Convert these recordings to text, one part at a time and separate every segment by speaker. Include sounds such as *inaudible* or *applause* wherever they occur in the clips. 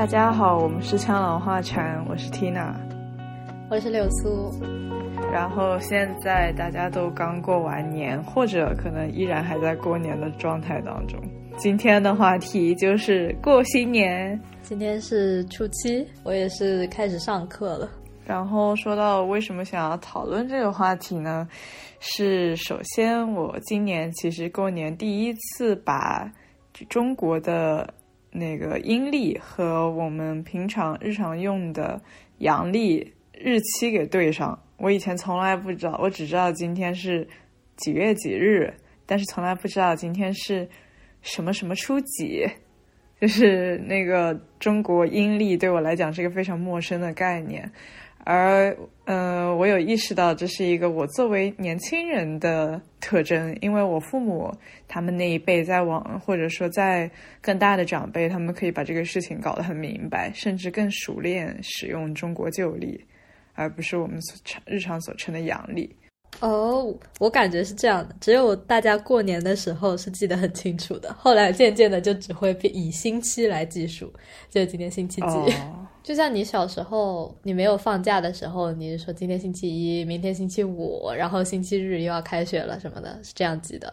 Speaker 1: 大家好，我们是枪朗画禅，我是 Tina，
Speaker 2: 我是柳苏。
Speaker 1: 然后现在大家都刚过完年，或者可能依然还在过年的状态当中。今天的话题就是过新年。
Speaker 2: 今天是初七，我也是开始上课了。
Speaker 1: 然后说到为什么想要讨论这个话题呢？是首先我今年其实过年第一次把中国的。那个阴历和我们平常日常用的阳历日期给对上，我以前从来不知道，我只知道今天是几月几日，但是从来不知道今天是什么什么初几，*laughs* 就是那个中国阴历对我来讲是一个非常陌生的概念。而，呃，我有意识到这是一个我作为年轻人的特征，因为我父母他们那一辈在往，或者说在更大的长辈，他们可以把这个事情搞得很明白，甚至更熟练使用中国旧历，而不是我们所常日常所称的阳历。
Speaker 2: 哦，我感觉是这样的，只有大家过年的时候是记得很清楚的，后来渐渐的就只会以星期来计数，就今天星期几。就像你小时候，你没有放假的时候，你是说今天星期一，明天星期五，然后星期日又要开学了什么的，是这样记的。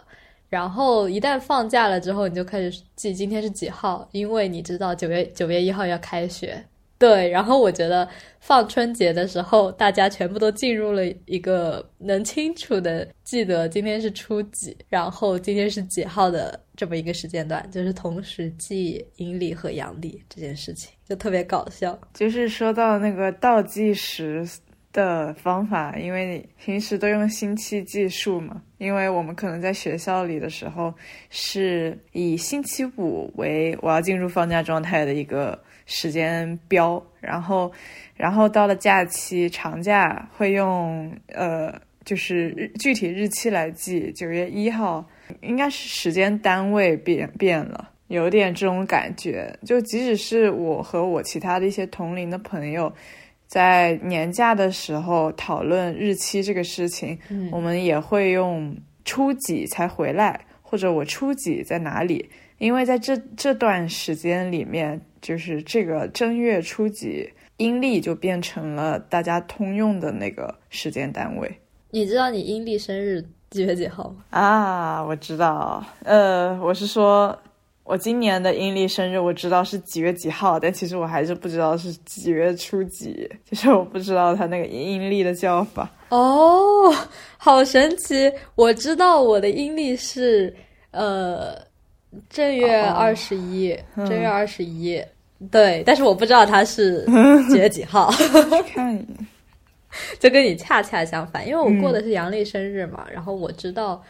Speaker 2: 然后一旦放假了之后，你就开始记今天是几号，因为你知道九月九月一号要开学。对，然后我觉得放春节的时候，大家全部都进入了一个能清楚的记得今天是初几，然后今天是几号的这么一个时间段，就是同时记阴历和阳历这件事情，就特别搞笑。
Speaker 1: 就是说到那个倒计时的方法，因为你平时都用星期计数嘛，因为我们可能在学校里的时候是以星期五为我要进入放假状态的一个。时间标，然后，然后到了假期长假会用呃，就是日具体日期来记，九月一号应该是时间单位变变了，有点这种感觉。就即使是我和我其他的一些同龄的朋友，在年假的时候讨论日期这个事情，我们也会用初几才回来，或者我初几在哪里。因为在这这段时间里面，就是这个正月初几，阴历就变成了大家通用的那个时间单位。
Speaker 2: 你知道你阴历生日几月几号吗？
Speaker 1: 啊，我知道。呃，我是说，我今年的阴历生日我知道是几月几号，但其实我还是不知道是几月初几，就是我不知道它那个阴历的叫法。
Speaker 2: 哦，好神奇！我知道我的阴历是呃。正月二十一，正月二十一，对，但是我不知道他是 *laughs* 几月几号。
Speaker 1: 看 *laughs* 一眼，
Speaker 2: 就跟你恰恰相反，因为我过的是阳历生日嘛，然后我知道，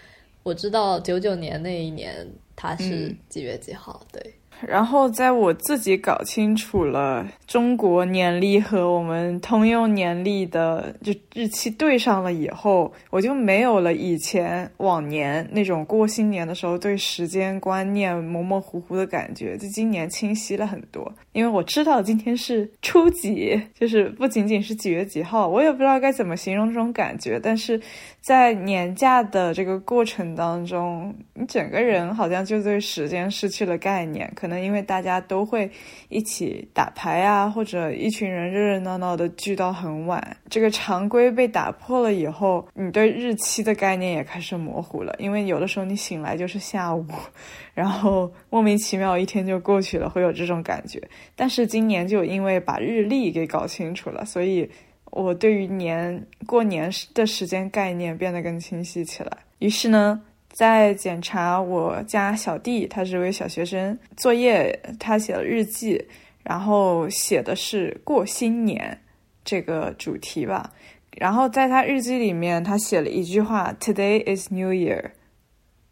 Speaker 2: 我知道九九年那一年他是几月几号，对。
Speaker 1: 然后在我自己搞清楚了中国年历和我们通用年历的就日期对上了以后，我就没有了以前往年那种过新年的时候对时间观念模模糊糊的感觉，就今年清晰了很多。因为我知道今天是初几，就是不仅仅是几月几号，我也不知道该怎么形容这种感觉，但是。在年假的这个过程当中，你整个人好像就对时间失去了概念。可可能因为大家都会一起打牌啊，或者一群人热热闹闹的聚到很晚，这个常规被打破了以后，你对日期的概念也开始模糊了。因为有的时候你醒来就是下午，然后莫名其妙一天就过去了，会有这种感觉。但是今年就因为把日历给搞清楚了，所以。我对于年过年的时间概念变得更清晰起来。于是呢，在检查我家小弟，他是位小学生，作业他写了日记，然后写的是过新年这个主题吧。然后在他日记里面，他写了一句话：“Today is New Year。”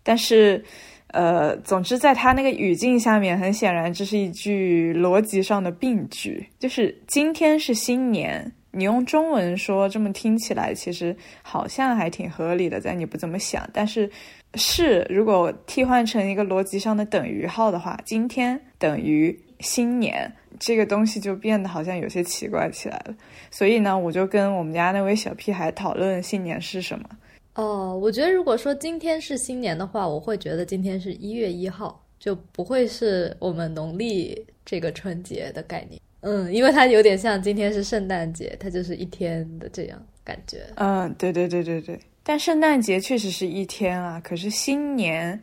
Speaker 1: 但是，呃，总之在他那个语境下面，很显然这是一句逻辑上的病句，就是今天是新年。你用中文说，这么听起来其实好像还挺合理的，在你不怎么想。但是，是如果替换成一个逻辑上的等于号的话，今天等于新年，这个东西就变得好像有些奇怪起来了。所以呢，我就跟我们家那位小屁孩讨论新年是什么。
Speaker 2: 哦，我觉得如果说今天是新年的话，我会觉得今天是一月一号。就不会是我们农历这个春节的概念。嗯，因为它有点像今天是圣诞节，它就是一天的这样感觉。
Speaker 1: 嗯，对对对对对。但圣诞节确实是一天啊，可是新年，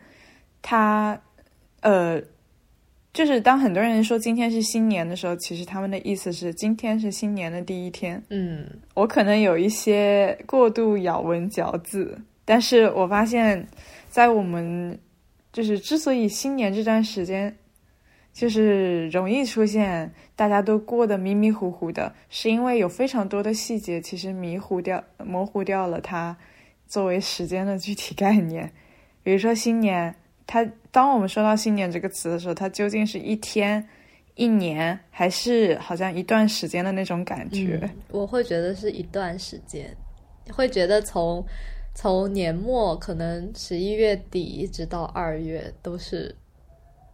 Speaker 1: 它，呃，就是当很多人说今天是新年的时候，其实他们的意思是今天是新年的第一天。
Speaker 2: 嗯，
Speaker 1: 我可能有一些过度咬文嚼字，但是我发现，在我们就是之所以新年这段时间。就是容易出现大家都过得迷迷糊糊的，是因为有非常多的细节其实迷糊掉、模糊掉了它作为时间的具体概念。比如说新年，它当我们说到新年这个词的时候，它究竟是一天、一年，还是好像一段时间的那种感觉？*laughs*
Speaker 2: 我会觉得是一段时间，会觉得从从年末可能十一月底一直到二月都是。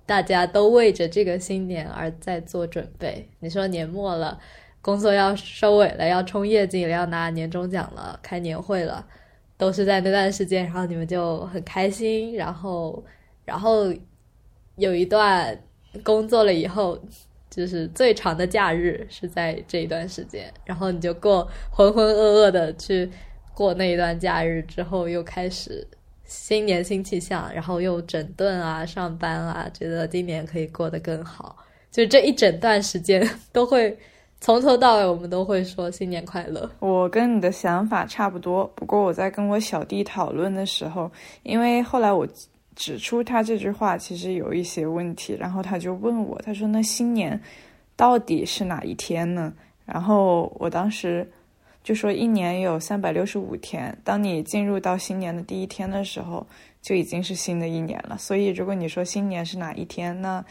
Speaker 2: 大家都为着这个新年而在做准备。你说年末了，工作要收尾了，要冲业绩了，要拿年终奖了，开年会了，都是在那段时间。然后你们就很开心，然后，然后有一段工作了以后，就是最长的假日是在这一段时间。然后你就过浑浑噩噩的去过那一段假日，之后又开始。新年新气象，然后又整顿啊，上班啊，觉得今年可以过得更好。就这一整段时间，都会从头到尾，我们都会说新年快乐。
Speaker 1: 我跟你的想法差不多，不过我在跟我小弟讨论的时候，因为后来我指出他这句话其实有一些问题，然后他就问我，他说：“那新年到底是哪一天呢？”然后我当时。就说一年有三百六十五天，当你进入到新年的第一天的时候，就已经是新的一年了。所以，如果你说新年是哪一天，那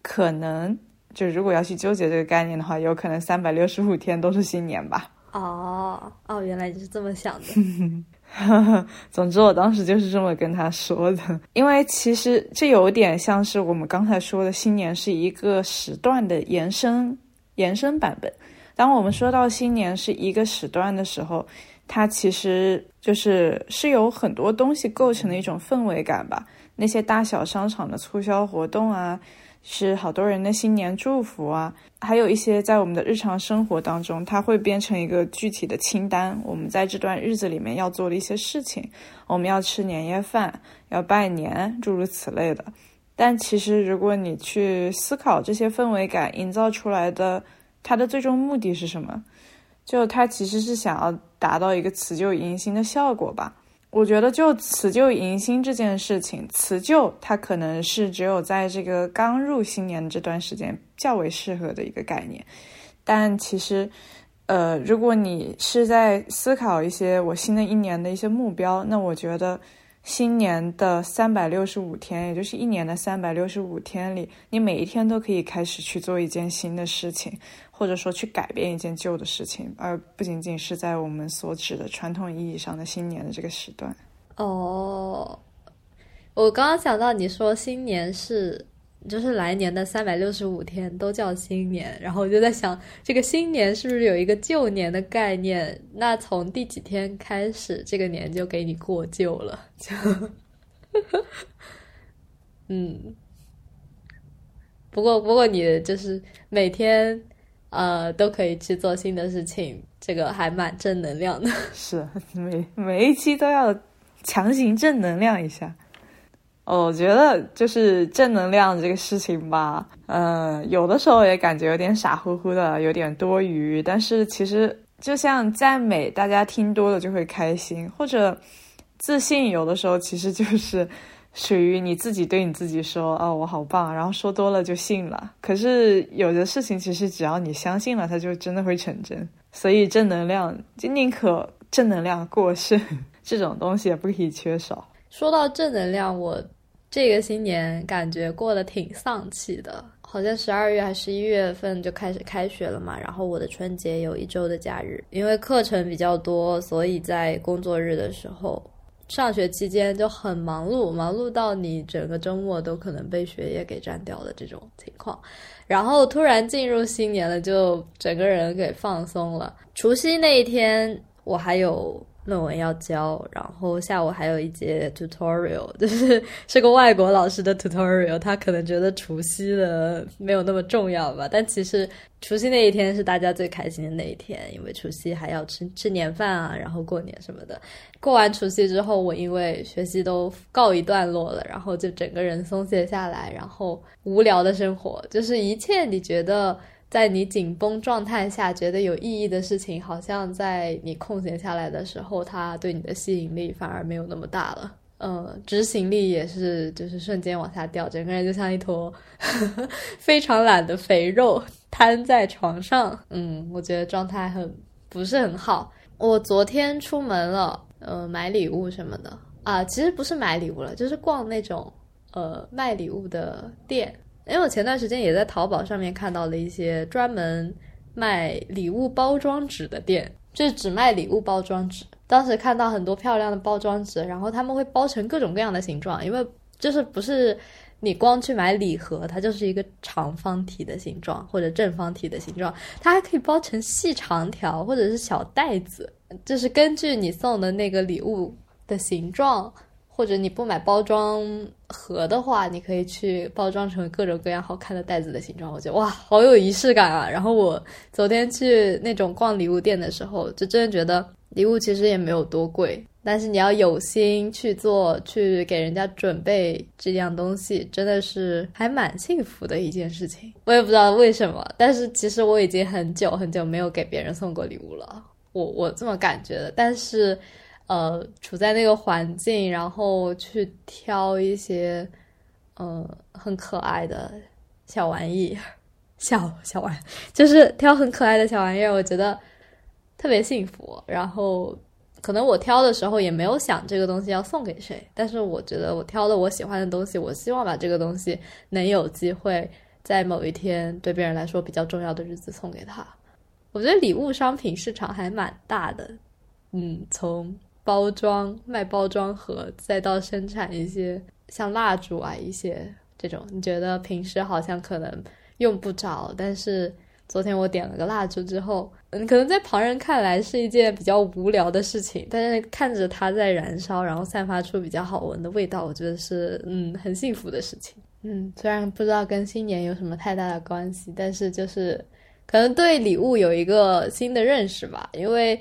Speaker 1: 可能就如果要去纠结这个概念的话，有可能三百六十五天都是新年吧。*laughs*
Speaker 2: 哦哦，原来你是这么想的。*laughs*
Speaker 1: 总之，我当时就是这么跟他说的，因为其实这有点像是我们刚才说的，新年是一个时段的延伸延伸版本。当我们说到新年是一个时段的时候，它其实就是是有很多东西构成的一种氛围感吧。那些大小商场的促销活动啊，是好多人的新年祝福啊，还有一些在我们的日常生活当中，它会变成一个具体的清单。我们在这段日子里面要做的一些事情，我们要吃年夜饭，要拜年，诸如此类的。但其实，如果你去思考这些氛围感营造出来的。它的最终目的是什么？就它其实是想要达到一个辞旧迎新的效果吧。我觉得就辞旧迎新这件事情，辞旧它可能是只有在这个刚入新年这段时间较为适合的一个概念。但其实，呃，如果你是在思考一些我新的一年的一些目标，那我觉得。新年的三百六十五天，也就是一年的三百六十五天里，你每一天都可以开始去做一件新的事情，或者说去改变一件旧的事情，而不仅仅是在我们所指的传统意义上的新年的这个时段。
Speaker 2: 哦，我刚刚想到你说新年是。就是来年的三百六十五天都叫新年，然后我就在想，这个新年是不是有一个旧年的概念？那从第几天开始，这个年就给你过旧了？就，*laughs* 嗯，不过不过你就是每天呃都可以去做新的事情，这个还蛮正能量的。
Speaker 1: 是每每一期都要强行正能量一下。我觉得就是正能量这个事情吧，嗯，有的时候也感觉有点傻乎乎的，有点多余。但是其实就像赞美，大家听多了就会开心，或者自信，有的时候其实就是属于你自己对你自己说：“哦，我好棒。”然后说多了就信了。可是有的事情其实只要你相信了，它就真的会成真。所以正能量就宁可正能量过剩，*laughs* 这种东西也不可以缺少。
Speaker 2: 说到正能量，我。这个新年感觉过得挺丧气的，好像十二月还十一月份就开始开学了嘛。然后我的春节有一周的假日，因为课程比较多，所以在工作日的时候，上学期间就很忙碌，忙碌到你整个周末都可能被学业给占掉的这种情况。然后突然进入新年了，就整个人给放松了。除夕那一天，我还有论文要交，然后下午还有一节 tutorial，*laughs* 就是是个外国老师的 tutorial。他可能觉得除夕的没有那么重要吧，但其实除夕那一天是大家最开心的那一天，因为除夕还要吃吃年饭啊，然后过年什么的。过完除夕之后，我因为学习都告一段落了，然后就整个人松懈下来，然后无聊的生活，就是一切你觉得。在你紧绷状态下觉得有意义的事情，好像在你空闲下来的时候，它对你的吸引力反而没有那么大了。呃，执行力也是，就是瞬间往下掉，整个人就像一坨 *laughs* 非常懒的肥肉瘫在床上。嗯，我觉得状态很不是很好。我昨天出门了，呃，买礼物什么的啊，其实不是买礼物了，就是逛那种呃卖礼物的店。因为我前段时间也在淘宝上面看到了一些专门卖礼物包装纸的店，就是只卖礼物包装纸。当时看到很多漂亮的包装纸，然后他们会包成各种各样的形状，因为就是不是你光去买礼盒，它就是一个长方体的形状或者正方体的形状，它还可以包成细长条或者是小袋子，就是根据你送的那个礼物的形状。或者你不买包装盒的话，你可以去包装成各种各样好看的袋子的形状。我觉得哇，好有仪式感啊！然后我昨天去那种逛礼物店的时候，就真的觉得礼物其实也没有多贵，但是你要有心去做，去给人家准备这样东西，真的是还蛮幸福的一件事情。我也不知道为什么，但是其实我已经很久很久没有给别人送过礼物了，我我这么感觉的。但是。呃，处在那个环境，然后去挑一些，呃，很可爱的小玩意，*laughs* 小小玩，就是挑很可爱的小玩意儿，我觉得特别幸福。然后，可能我挑的时候也没有想这个东西要送给谁，但是我觉得我挑的我喜欢的东西，我希望把这个东西能有机会在某一天对别人来说比较重要的日子送给他。我觉得礼物商品市场还蛮大的，嗯，从。包装卖包装盒，再到生产一些像蜡烛啊，一些这种，你觉得平时好像可能用不着，但是昨天我点了个蜡烛之后，嗯，可能在旁人看来是一件比较无聊的事情，但是看着它在燃烧，然后散发出比较好闻的味道，我觉得是嗯很幸福的事情。嗯，虽然不知道跟新年有什么太大的关系，但是就是可能对礼物有一个新的认识吧，因为。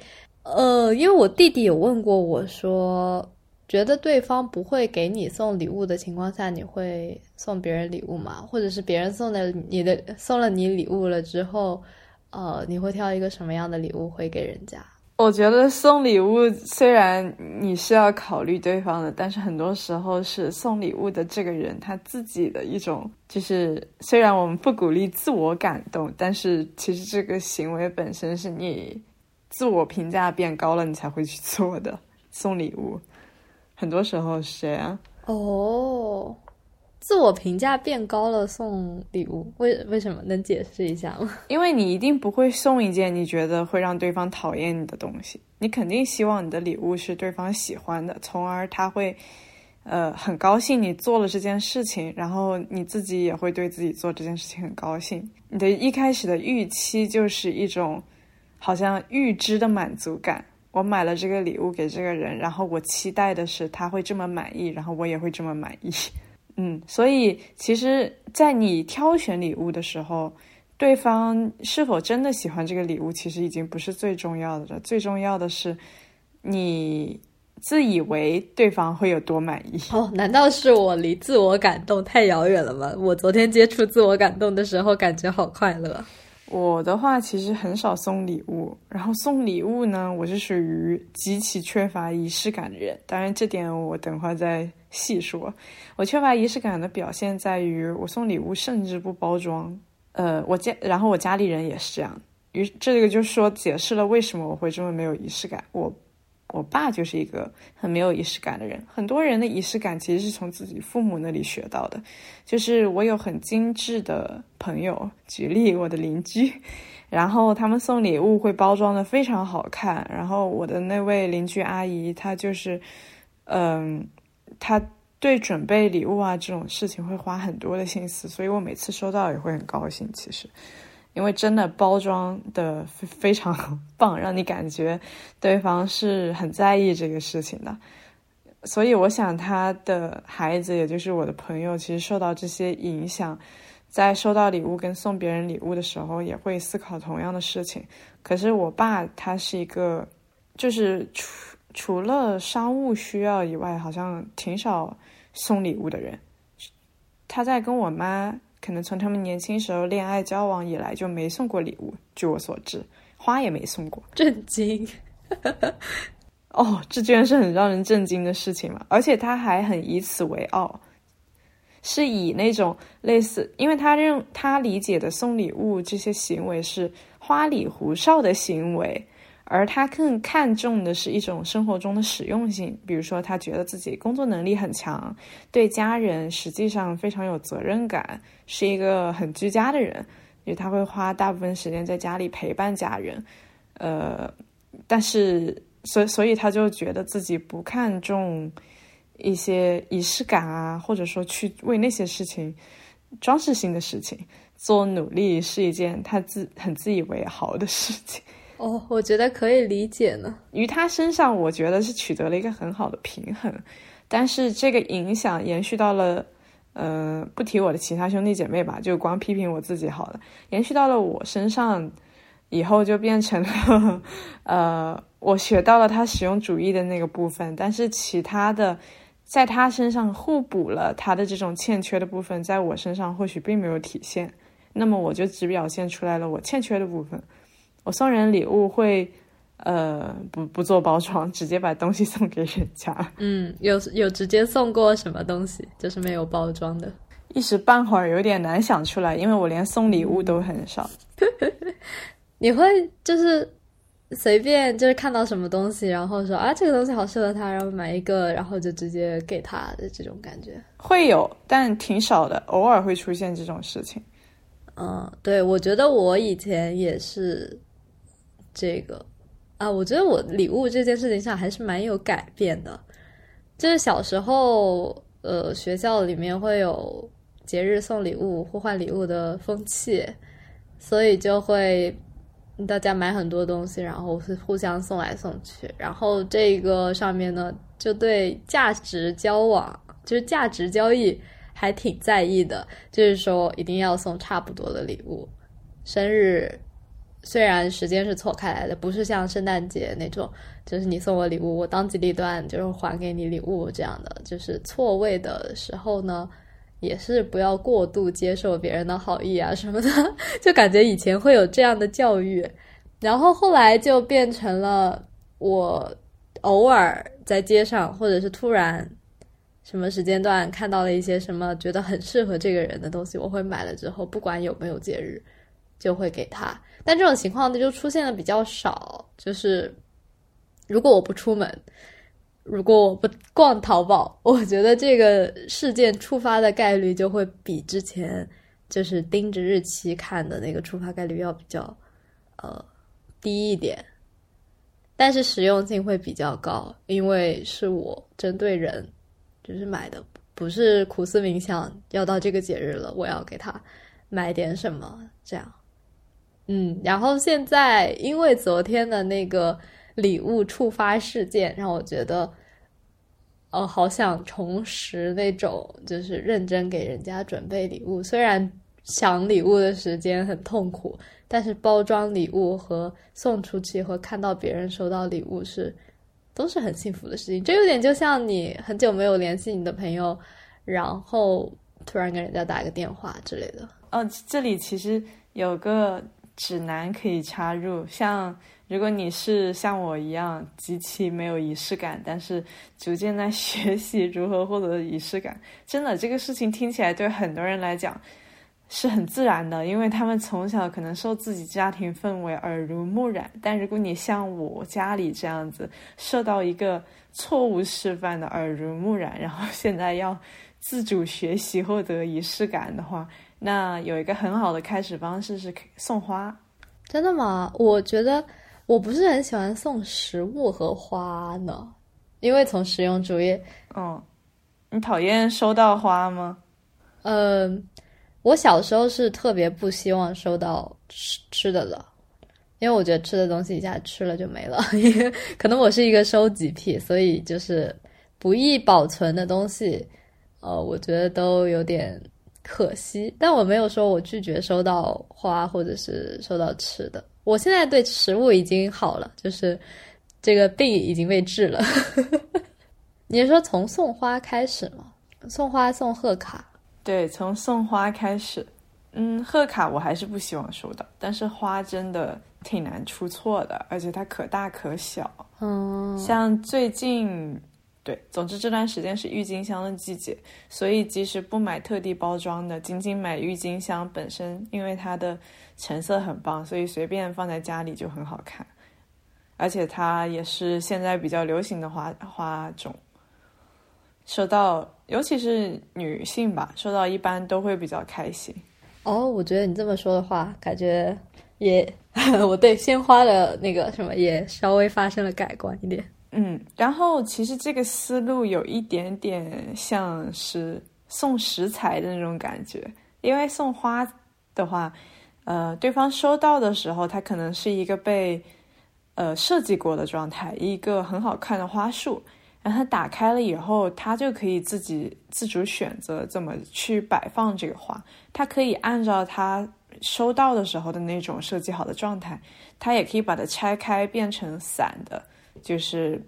Speaker 2: 呃，因为我弟弟有问过我说，觉得对方不会给你送礼物的情况下，你会送别人礼物吗？或者是别人送的你的送了你礼物了之后，呃，你会挑一个什么样的礼物回给人家？
Speaker 1: 我觉得送礼物虽然你是要考虑对方的，但是很多时候是送礼物的这个人他自己的一种，就是虽然我们不鼓励自我感动，但是其实这个行为本身是你。自我评价变高了，你才会去做的 *laughs* 送礼物，很多时候是这样。
Speaker 2: 哦，自我评价变高了送礼物，为为什么？能解释一下吗？*laughs*
Speaker 1: 因为你一定不会送一件你觉得会让对方讨厌你的东西，你肯定希望你的礼物是对方喜欢的，从而他会呃很高兴你做了这件事情，然后你自己也会对自己做这件事情很高兴。你的一开始的预期就是一种。好像预知的满足感，我买了这个礼物给这个人，然后我期待的是他会这么满意，然后我也会这么满意。*laughs* 嗯，所以其实，在你挑选礼物的时候，对方是否真的喜欢这个礼物，其实已经不是最重要的了。最重要的是，你自以为对方会有多满意。
Speaker 2: 哦，难道是我离自我感动太遥远了吗？我昨天接触自我感动的时候，感觉好快乐。
Speaker 1: 我的话其实很少送礼物，然后送礼物呢，我是属于极其缺乏仪式感的人。当然，这点我等会再细说。我缺乏仪式感的表现在于，我送礼物甚至不包装。呃，我家，然后我家里人也是这样。于这个就说解释了为什么我会这么没有仪式感。我。我爸就是一个很没有仪式感的人。很多人的仪式感其实是从自己父母那里学到的。就是我有很精致的朋友，举例我的邻居，然后他们送礼物会包装的非常好看。然后我的那位邻居阿姨，她就是，嗯，她对准备礼物啊这种事情会花很多的心思，所以我每次收到也会很高兴。其实，因为真的包装的非常 *laughs* 棒，让你感觉对方是很在意这个事情的。所以我想他的孩子，也就是我的朋友，其实受到这些影响，在收到礼物跟送别人礼物的时候，也会思考同样的事情。可是我爸他是一个，就是除除了商务需要以外，好像挺少送礼物的人。他在跟我妈，可能从他们年轻时候恋爱交往以来就没送过礼物。据我所知，花也没送过。
Speaker 2: 震惊。*laughs*
Speaker 1: 哦，这居然是很让人震惊的事情嘛！而且他还很以此为傲，是以那种类似，因为他认他理解的送礼物这些行为是花里胡哨的行为，而他更看重的是一种生活中的实用性。比如说，他觉得自己工作能力很强，对家人实际上非常有责任感，是一个很居家的人，因为他会花大部分时间在家里陪伴家人。呃，但是。所所以他就觉得自己不看重一些仪式感啊，或者说去为那些事情装饰性的事情做努力，是一件他自很自以为豪的事情。
Speaker 2: 哦，我觉得可以理解呢。
Speaker 1: 于他身上，我觉得是取得了一个很好的平衡，但是这个影响延续到了，呃，不提我的其他兄弟姐妹吧，就光批评我自己好了。延续到了我身上以后，就变成了，*laughs* 呃。我学到了他实用主义的那个部分，但是其他的，在他身上互补了他的这种欠缺的部分，在我身上或许并没有体现。那么我就只表现出来了我欠缺的部分。我送人礼物会，呃，不不做包装，直接把东西送给人家。
Speaker 2: 嗯，有有直接送过什么东西，就是没有包装的。
Speaker 1: 一时半会儿有点难想出来，因为我连送礼物都很少。*laughs*
Speaker 2: 你会就是。随便就是看到什么东西，然后说啊这个东西好适合他，然后买一个，然后就直接给他的这种感觉
Speaker 1: 会有，但挺少的，偶尔会出现这种事情。
Speaker 2: 嗯，对，我觉得我以前也是这个啊，我觉得我礼物这件事情上还是蛮有改变的。就是小时候，呃，学校里面会有节日送礼物、互换礼物的风气，所以就会。大家买很多东西，然后是互相送来送去，然后这个上面呢，就对价值交往，就是价值交易还挺在意的，就是说一定要送差不多的礼物。生日虽然时间是错开来的，不是像圣诞节那种，就是你送我礼物，我当机立断就是还给你礼物这样的，就是错位的时候呢。也是不要过度接受别人的好意啊什么的，就感觉以前会有这样的教育，然后后来就变成了我偶尔在街上或者是突然什么时间段看到了一些什么觉得很适合这个人的东西，我会买了之后不管有没有节日就会给他，但这种情况呢就出现的比较少，就是如果我不出门。如果我不逛淘宝，我觉得这个事件触发的概率就会比之前就是盯着日期看的那个触发概率要比较呃低一点，但是实用性会比较高，因为是我针对人就是买的，不是苦思冥想要到这个节日了，我要给他买点什么这样。嗯，然后现在因为昨天的那个礼物触发事件，让我觉得。哦，好想重拾那种就是认真给人家准备礼物。虽然想礼物的时间很痛苦，但是包装礼物和送出去和看到别人收到礼物是都是很幸福的事情。这有点就像你很久没有联系你的朋友，然后突然跟人家打个电话之类的。
Speaker 1: 哦，这里其实有个指南可以插入，像。如果你是像我一样极其没有仪式感，但是逐渐在 *laughs* 学习如何获得仪式感，真的这个事情听起来对很多人来讲是很自然的，因为他们从小可能受自己家庭氛围耳濡目染。但如果你像我家里这样子受到一个错误示范的耳濡目染，然后现在要自主学习获得仪式感的话，那有一个很好的开始方式是送花。
Speaker 2: 真的吗？我觉得。我不是很喜欢送食物和花呢，因为从实用主义，
Speaker 1: 嗯，你讨厌收到花吗？
Speaker 2: 嗯，我小时候是特别不希望收到吃吃的的，因为我觉得吃的东西一下吃了就没了。因 *laughs* 为可能我是一个收集癖，所以就是不易保存的东西，呃，我觉得都有点可惜。但我没有说我拒绝收到花或者是收到吃的。我现在对食物已经好了，就是这个病已经被治了。*laughs* 你是说从送花开始吗？送花送贺卡？
Speaker 1: 对，从送花开始，嗯，贺卡我还是不希望收到，但是花真的挺难出错的，而且它可大可小。
Speaker 2: 嗯，
Speaker 1: 像最近，对，总之这段时间是郁金香的季节，所以即使不买特地包装的，仅仅买郁金香本身，因为它的成色很棒，所以随便放在家里就很好看，而且它也是现在比较流行的花花种。收到，尤其是女性吧，收到一般都会比较开心。
Speaker 2: 哦，我觉得你这么说的话，感觉也 *laughs* 我对鲜花的那个什么也稍微发生了改观一点。
Speaker 1: 嗯，然后其实这个思路有一点点像是送食材的那种感觉，因为送花的话，呃，对方收到的时候，它可能是一个被呃设计过的状态，一个很好看的花束。然后它打开了以后，它就可以自己自主选择怎么去摆放这个花。它可以按照它收到的时候的那种设计好的状态，它也可以把它拆开变成散的，就是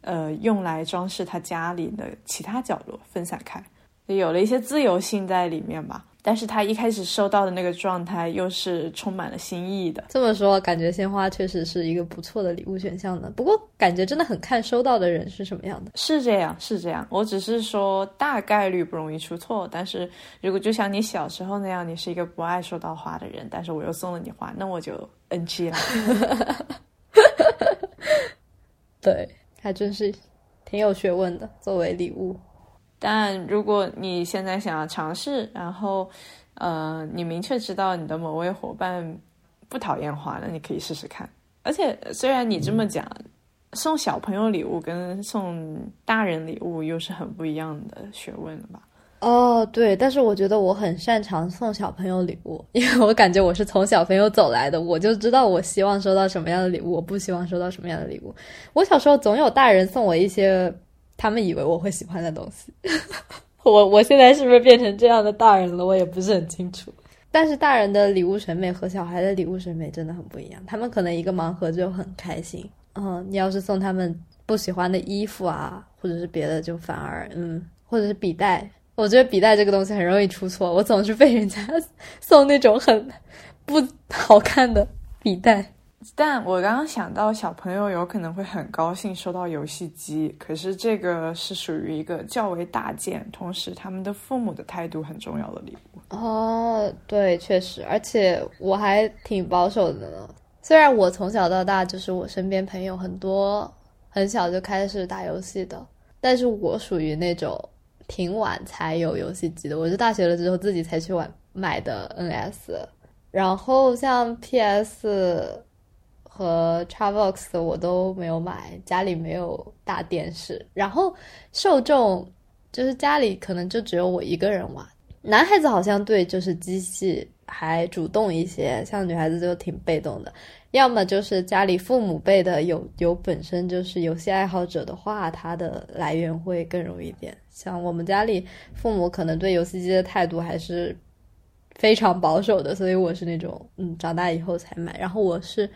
Speaker 1: 呃用来装饰他家里的其他角落，分散开，有了一些自由性在里面吧。但是他一开始收到的那个状态又是充满了新意的。
Speaker 2: 这么说，感觉鲜花确实是一个不错的礼物选项呢。不过，感觉真的很看收到的人是什么样的。
Speaker 1: 是这样，是这样。我只是说大概率不容易出错。但是如果就像你小时候那样，你是一个不爱收到花的人，但是我又送了你花，那我就 NG 了。*laughs*
Speaker 2: 对，还真是挺有学问的。作为礼物。
Speaker 1: 但如果你现在想要尝试，然后，呃，你明确知道你的某位伙伴不讨厌花，那你可以试试看。而且，虽然你这么讲，送小朋友礼物跟送大人礼物又是很不一样的学问了吧？
Speaker 2: 哦，对，但是我觉得我很擅长送小朋友礼物，因为我感觉我是从小朋友走来的，我就知道我希望收到什么样的礼物，我不希望收到什么样的礼物。我小时候总有大人送我一些。他们以为我会喜欢的东西，*laughs* 我我现在是不是变成这样的大人了？我也不是很清楚。但是大人的礼物审美和小孩的礼物审美真的很不一样。他们可能一个盲盒就很开心，嗯，你要是送他们不喜欢的衣服啊，或者是别的，就反而嗯，或者是笔袋，我觉得笔袋这个东西很容易出错，我总是被人家送那种很不好看的笔袋。*laughs*
Speaker 1: 但我刚刚想到，小朋友有可能会很高兴收到游戏机，可是这个是属于一个较为大件，同时他们的父母的态度很重要的礼物。
Speaker 2: 哦，对，确实，而且我还挺保守的呢。虽然我从小到大就是我身边朋友很多很小就开始打游戏的，但是我属于那种挺晚才有游戏机的。我是大学了之后自己才去玩买的 NS，然后像 PS。和 Xbox 我都没有买，家里没有大电视，然后受众就是家里可能就只有我一个人玩。男孩子好像对就是机器还主动一些，像女孩子就挺被动的。要么就是家里父母辈的有有本身就是游戏爱好者的话，它的来源会更容易一点。像我们家里父母可能对游戏机的态度还是非常保守的，所以我是那种嗯长大以后才买，然后我是。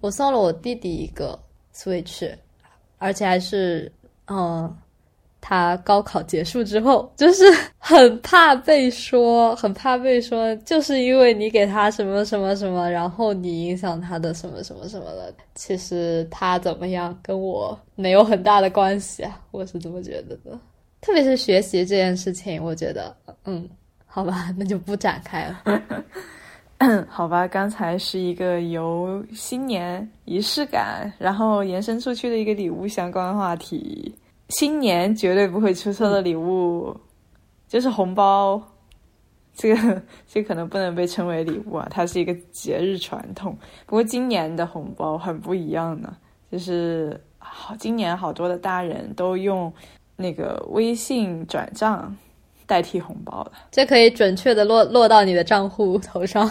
Speaker 2: 我送了我弟弟一个 Switch，而且还是嗯，他高考结束之后，就是很怕被说，很怕被说，就是因为你给他什么什么什么，然后你影响他的什么什么什么的。其实他怎么样跟我没有很大的关系啊，我是这么觉得的。特别是学习这件事情，我觉得，嗯，好吧，那就不展开了。
Speaker 1: 好吧，刚才是一个由新年仪式感，然后延伸出去的一个礼物相关话题。新年绝对不会出错的礼物就是红包，这个 *laughs* 这可能不能被称为礼物啊，它是一个节日传统。不过今年的红包很不一样呢，就是好，今年好多的大人都用那个微信转账。代替红包了，
Speaker 2: 这可以准确的落落到你的账户头上。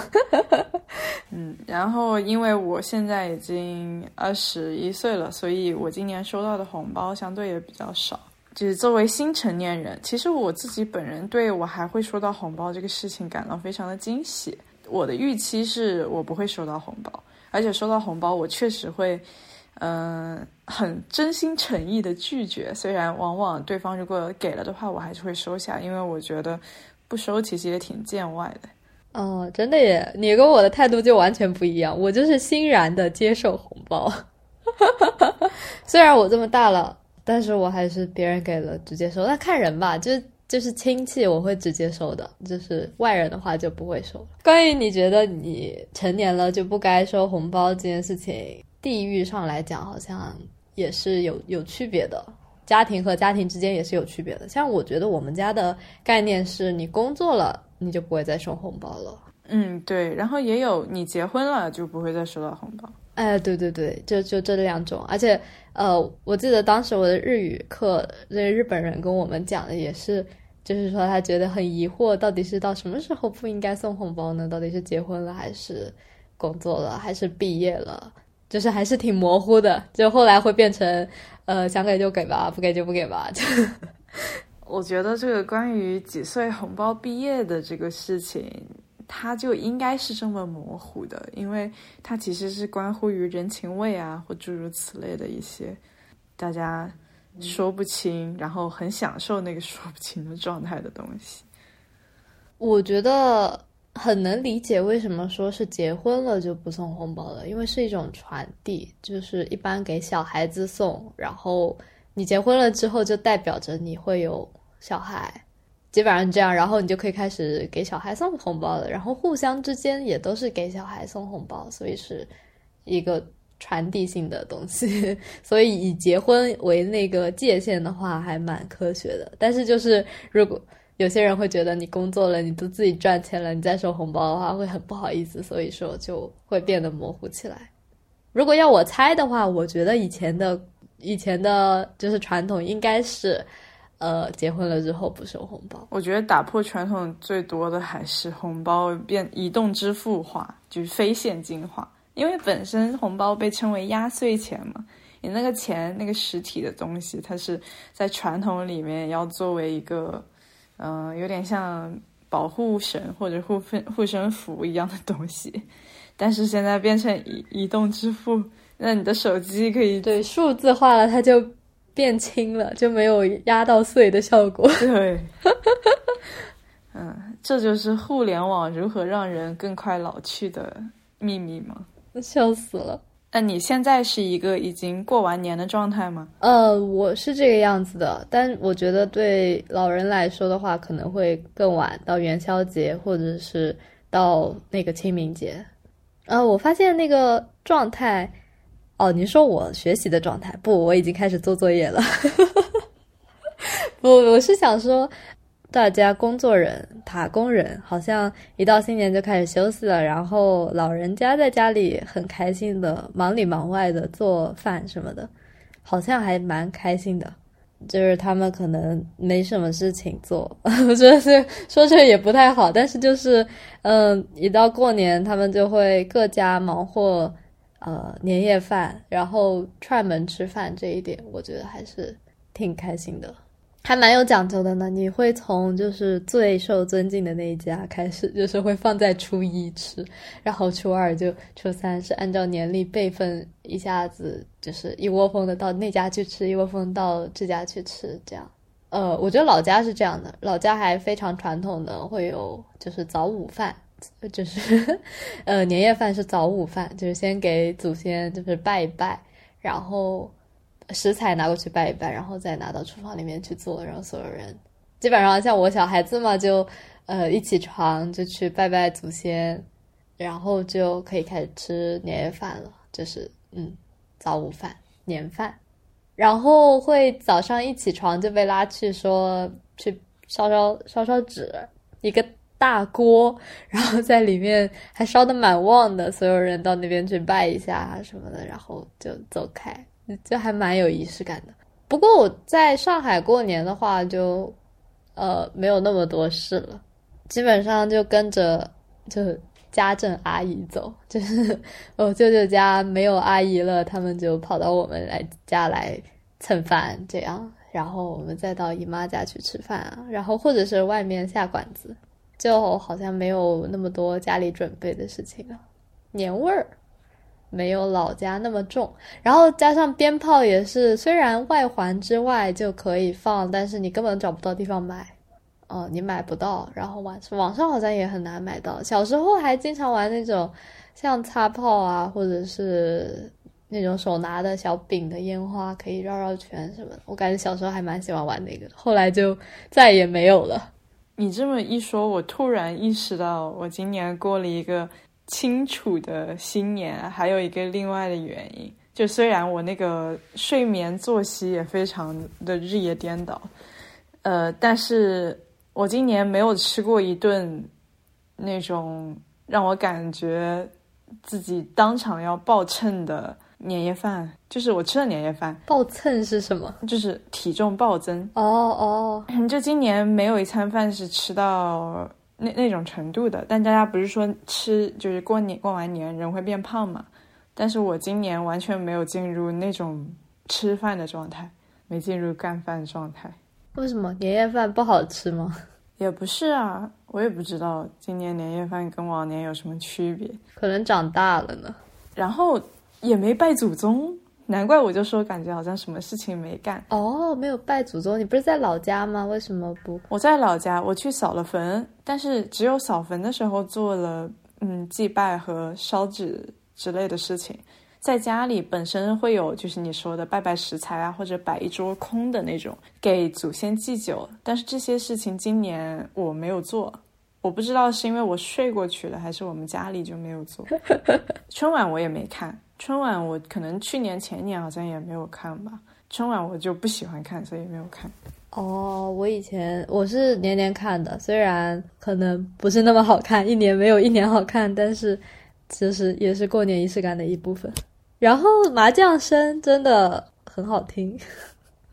Speaker 2: *laughs* *laughs*
Speaker 1: 嗯，然后因为我现在已经二十一岁了，所以我今年收到的红包相对也比较少。就是作为新成年人，其实我自己本人对我还会收到红包这个事情感到非常的惊喜。我的预期是我不会收到红包，而且收到红包我确实会，嗯，很真心诚意的拒绝。虽然往往对方如果给了的话，我还是会收下，因为我觉得不收其实也挺见外的。
Speaker 2: 哦，真的耶！你跟我的态度就完全不一样，我就是欣然的接受红包。*laughs* 虽然我这么大了，但是我还是别人给了直接收。那看人吧，就就是亲戚我会直接收的，就是外人的话就不会收。关于你觉得你成年了就不该收红包这件事情，地域上来讲好像也是有有区别的，家庭和家庭之间也是有区别的。像我觉得我们家的概念是你工作了。你就不会再收红包了。
Speaker 1: 嗯，对。然后也有你结婚了就不会再收到红包。
Speaker 2: 哎，对对对，就就这两种。而且，呃，我记得当时我的日语课，那个日本人跟我们讲的也是，就是说他觉得很疑惑，到底是到什么时候不应该送红包呢？到底是结婚了，还是工作了，还是毕业了？就是还是挺模糊的。就后来会变成，呃，想给就给吧，不给就不给吧。就。
Speaker 1: 我觉得这个关于几岁红包毕业的这个事情，它就应该是这么模糊的，因为它其实是关乎于人情味啊，或诸如此类的一些大家说不清，然后很享受那个说不清的状态的东西。
Speaker 2: 我觉得很能理解为什么说是结婚了就不送红包了，因为是一种传递，就是一般给小孩子送，然后。你结婚了之后，就代表着你会有小孩，基本上这样，然后你就可以开始给小孩送红包了。然后互相之间也都是给小孩送红包，所以是一个传递性的东西。*laughs* 所以以结婚为那个界限的话，还蛮科学的。但是就是如果有些人会觉得你工作了，你都自己赚钱了，你再收红包的话会很不好意思，所以说就会变得模糊起来。如果要我猜的话，我觉得以前的。以前的就是传统，应该是，呃，结婚了之后不收红包。
Speaker 1: 我觉得打破传统最多的还是红包变移动支付化，就是非现金化。因为本身红包被称为压岁钱嘛，你那个钱那个实体的东西，它是在传统里面要作为一个，嗯，有点像保护神或者护身护身符一样的东西，但是现在变成移移动支付。那你的手机可以
Speaker 2: 对数字化了，它就变轻了，就没有压到碎的效果。
Speaker 1: 对，嗯，这就是互联网如何让人更快老去的秘密吗？
Speaker 2: 笑死了。
Speaker 1: 那你现在是一个已经过完年的状态吗？
Speaker 2: 呃，我是这个样子的，但我觉得对老人来说的话，可能会更晚到元宵节，或者是到那个清明节。呃，我发现那个状态。哦，你说我学习的状态？不，我已经开始做作业了。*laughs* 不，我是想说，大家工作人、打工人，好像一到新年就开始休息了，然后老人家在家里很开心的忙里忙外的做饭什么的，好像还蛮开心的。就是他们可能没什么事情做，*laughs* 我觉得是说这也不太好，但是就是，嗯，一到过年，他们就会各家忙活。呃，年夜饭，然后串门吃饭这一点，我觉得还是挺开心的，还蛮有讲究的呢。你会从就是最受尊敬的那一家开始，就是会放在初一吃，然后初二就初三是按照年历辈分，一下子就是一窝蜂的到那家去吃，一窝蜂到这家去吃，这样。呃，我觉得老家是这样的，老家还非常传统的，会有就是早午饭。就是，呃，年夜饭是早午饭，就是先给祖先就是拜一拜，然后食材拿过去拜一拜，然后再拿到厨房里面去做，然后所有人基本上像我小孩子嘛，就呃一起床就去拜拜祖先，然后就可以开始吃年夜饭了，就是嗯早午饭年饭，然后会早上一起床就被拉去说去烧烧烧烧纸一个。大锅，然后在里面还烧的蛮旺的，所有人到那边去拜一下什么的，然后就走开，就还蛮有仪式感的。不过我在上海过年的话，就呃没有那么多事了，基本上就跟着就家政阿姨走，就是我舅舅家没有阿姨了，他们就跑到我们来家来蹭饭，这样，然后我们再到姨妈家去吃饭啊，然后或者是外面下馆子，就好像没有那么多家里准备的事情了，年味儿。没有老家那么重，然后加上鞭炮也是，虽然外环之外就可以放，但是你根本找不到地方买，哦，你买不到。然后网网上好像也很难买到。小时候还经常玩那种像擦炮啊，或者是那种手拿的小饼的烟花，可以绕绕圈什么的。我感觉小时候还蛮喜欢玩那个，后来就再也没有了。
Speaker 1: 你这么一说，我突然意识到，我今年过了一个。清楚的新年，还有一个另外的原因，就虽然我那个睡眠作息也非常的日夜颠倒，呃，但是我今年没有吃过一顿那种让我感觉自己当场要爆称的年夜饭，就是我吃了年夜饭。
Speaker 2: 暴蹭是什么？
Speaker 1: 就是体重暴增。
Speaker 2: 哦哦，
Speaker 1: 就今年没有一餐饭是吃到。那那种程度的，但大家不是说吃就是过年过完年人会变胖嘛？但是我今年完全没有进入那种吃饭的状态，没进入干饭状态。
Speaker 2: 为什么年夜饭不好吃吗？
Speaker 1: 也不是啊，我也不知道今年年夜饭跟往年有什么区别。
Speaker 2: 可能长大了呢。
Speaker 1: 然后也没拜祖宗。难怪我就说感觉好像什么事情没干
Speaker 2: 哦，没有拜祖宗。你不是在老家吗？为什么不？
Speaker 1: 我在老家，我去扫了坟，但是只有扫坟的时候做了嗯祭拜和烧纸之类的事情。在家里本身会有就是你说的拜拜食材啊，或者摆一桌空的那种给祖先祭酒，但是这些事情今年我没有做。我不知道是因为我睡过去了，还是我们家里就没有做。*laughs* 春晚我也没看。春晚我可能去年前年好像也没有看吧，春晚我就不喜欢看，所以没有看。
Speaker 2: 哦，我以前我是年年看的，虽然可能不是那么好看，一年没有一年好看，但是其实也是过年仪式感的一部分。然后麻将声真的很好听。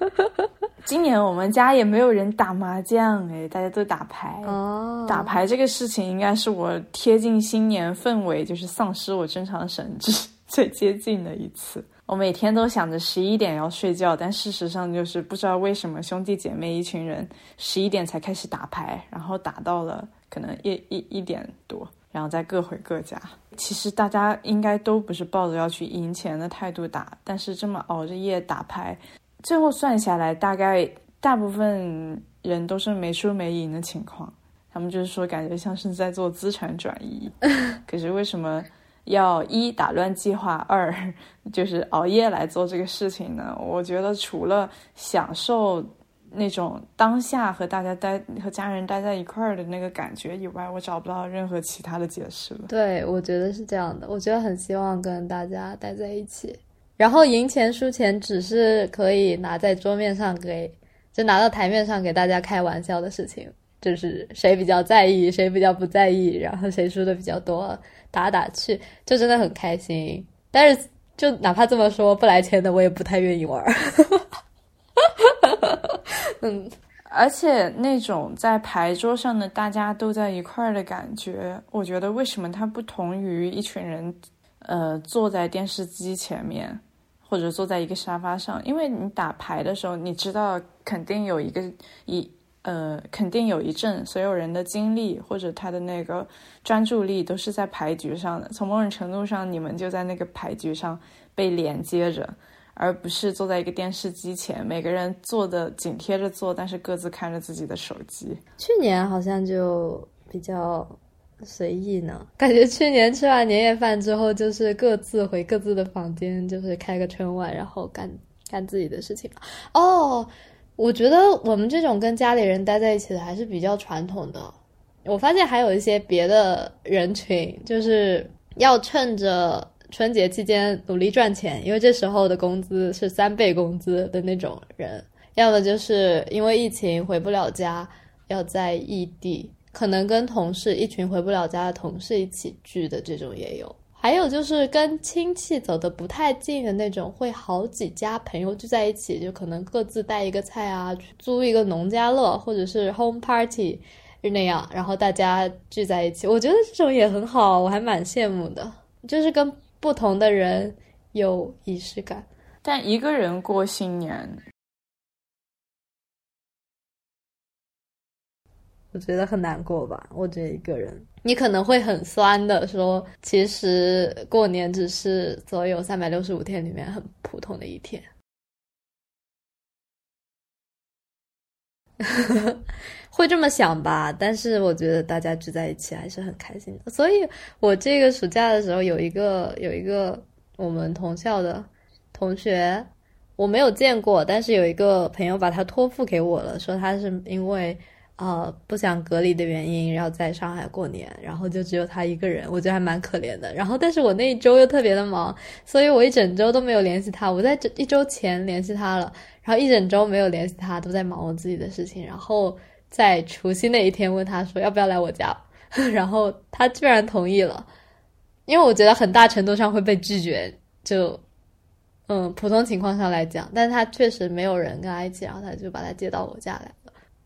Speaker 2: *laughs*
Speaker 1: 今年我们家也没有人打麻将，哎，大家都打牌。
Speaker 2: 哦，
Speaker 1: 打牌这个事情应该是我贴近新年氛围，就是丧失我正常神智。最接近的一次，我每天都想着十一点要睡觉，但事实上就是不知道为什么兄弟姐妹一群人十一点才开始打牌，然后打到了可能一一一点多，然后再各回各家。其实大家应该都不是抱着要去赢钱的态度打，但是这么熬着夜打牌，最后算下来，大概大部分人都是没输没赢的情况。他们就是说，感觉像是在做资产转移。*laughs* 可是为什么？要一打乱计划，二 *laughs* 就是熬夜来做这个事情呢？我觉得除了享受那种当下和大家待和家人待在一块儿的那个感觉以外，我找不到任何其他的解释了。
Speaker 2: 对，我觉得是这样的。我觉得很希望跟大家待在一起，然后赢钱输钱只是可以拿在桌面上给，就拿到台面上给大家开玩笑的事情，就是谁比较在意，谁比较不在意，然后谁输的比较多。打打去就真的很开心，但是就哪怕这么说，不来钱的我也不太愿意玩。*laughs*
Speaker 1: 嗯，而且那种在牌桌上的大家都在一块儿的感觉，我觉得为什么它不同于一群人，呃，坐在电视机前面或者坐在一个沙发上？因为你打牌的时候，你知道肯定有一个一。呃，肯定有一阵，所有人的精力或者他的那个专注力都是在牌局上的。从某种程度上，你们就在那个牌局上被连接着，而不是坐在一个电视机前，每个人坐的紧贴着坐，但是各自看着自己的手机。
Speaker 2: 去年好像就比较随意呢，感觉去年吃完年夜饭之后，就是各自回各自的房间，就是开个春晚，然后干干自己的事情。哦。我觉得我们这种跟家里人待在一起的还是比较传统的。我发现还有一些别的人群，就是要趁着春节期间努力赚钱，因为这时候的工资是三倍工资的那种人；要么就是因为疫情回不了家，要在异地，可能跟同事一群回不了家的同事一起聚的这种也有。还有就是跟亲戚走的不太近的那种，会好几家朋友聚在一起，就可能各自带一个菜啊，租一个农家乐或者是 home party 是那样，然后大家聚在一起，我觉得这种也很好，我还蛮羡慕的，就是跟不同的人有仪式感。
Speaker 1: 但一个人过新年，
Speaker 2: 我觉得很难过吧？我觉得一个人。你可能会很酸的说，其实过年只是所有三百六十五天里面很普通的一天，*laughs* 会这么想吧？但是我觉得大家聚在一起还是很开心的。所以我这个暑假的时候有一个有一个我们同校的同学，我没有见过，但是有一个朋友把他托付给我了，说他是因为。呃，不想隔离的原因，然后在上海过年，然后就只有他一个人，我觉得还蛮可怜的。然后，但是我那一周又特别的忙，所以我一整周都没有联系他。我在这一周前联系他了，然后一整周没有联系他，都在忙我自己的事情。然后在除夕那一天问他说要不要来我家，*laughs* 然后他居然同意了，因为我觉得很大程度上会被拒绝，就嗯，普通情况下来讲，但是他确实没有人跟他一起，然后他就把他接到我家来。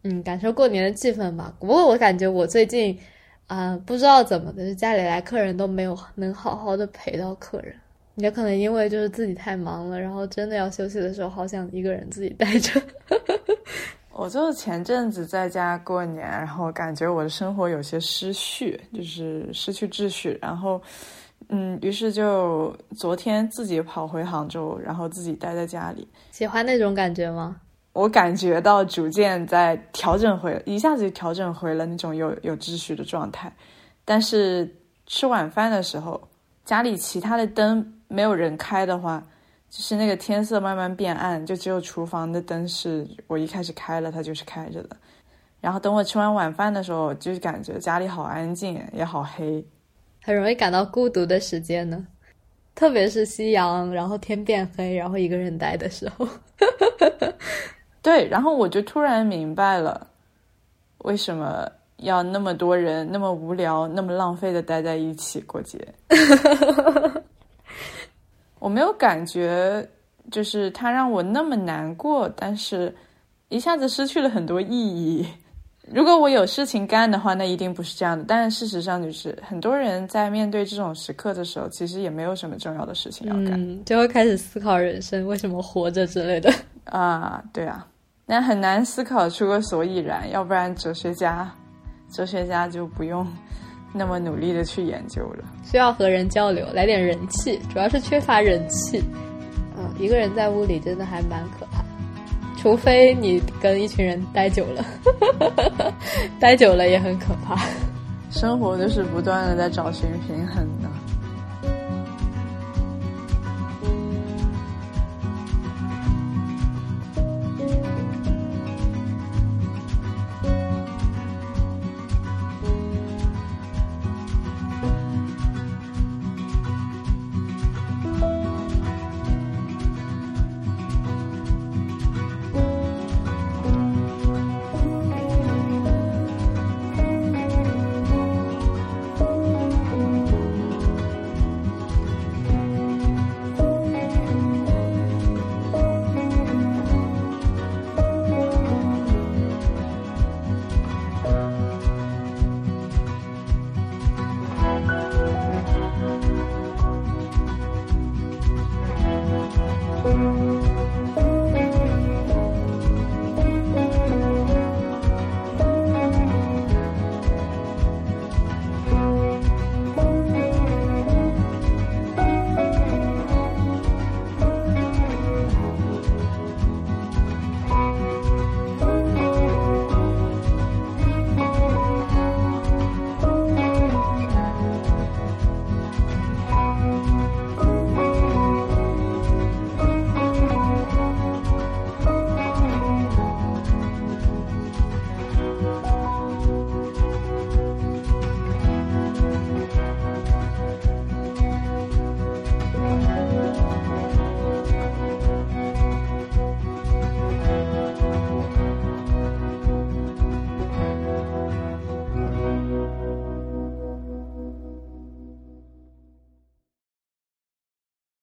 Speaker 2: 嗯，感受过年的气氛吧。不过我感觉我最近，啊，不知道怎么的，就家里来客人都没有能好好的陪到客人。也可能因为就是自己太忙了，然后真的要休息的时候，好想一个人自己待着。*laughs*
Speaker 1: 我就是前阵子在家过年，然后感觉我的生活有些失序，就是失去秩序。然后，嗯，于是就昨天自己跑回杭州，然后自己待在家里。
Speaker 2: 喜欢那种感觉吗？
Speaker 1: 我感觉到逐渐在调整回，一下子就调整回了那种有有秩序的状态。但是吃晚饭的时候，家里其他的灯没有人开的话，就是那个天色慢慢变暗，就只有厨房的灯是我一开始开了，它就是开着的。然后等我吃完晚饭的时候，就是感觉家里好安静，也好黑，
Speaker 2: 很容易感到孤独的时间呢。特别是夕阳，然后天变黑，然后一个人待的时候。
Speaker 1: 对，然后我就突然明白了，为什么要那么多人那么无聊、那么浪费的待在一起过节。*laughs* 我没有感觉，就是它让我那么难过，但是一下子失去了很多意义。如果我有事情干的话，那一定不是这样的。但是事实上，就是很多人在面对这种时刻的时候，其实也没有什么重要的事情要干，
Speaker 2: 就会开始思考人生为什么活着之类的。
Speaker 1: 啊，对啊。那很难思考出个所以然，要不然哲学家，哲学家就不用那么努力的去研究了。
Speaker 2: 需要和人交流，来点人气，主要是缺乏人气。嗯，一个人在屋里真的还蛮可怕，除非你跟一群人待久了，*laughs* 待久了也很可怕。
Speaker 1: 生活就是不断的在找寻平衡。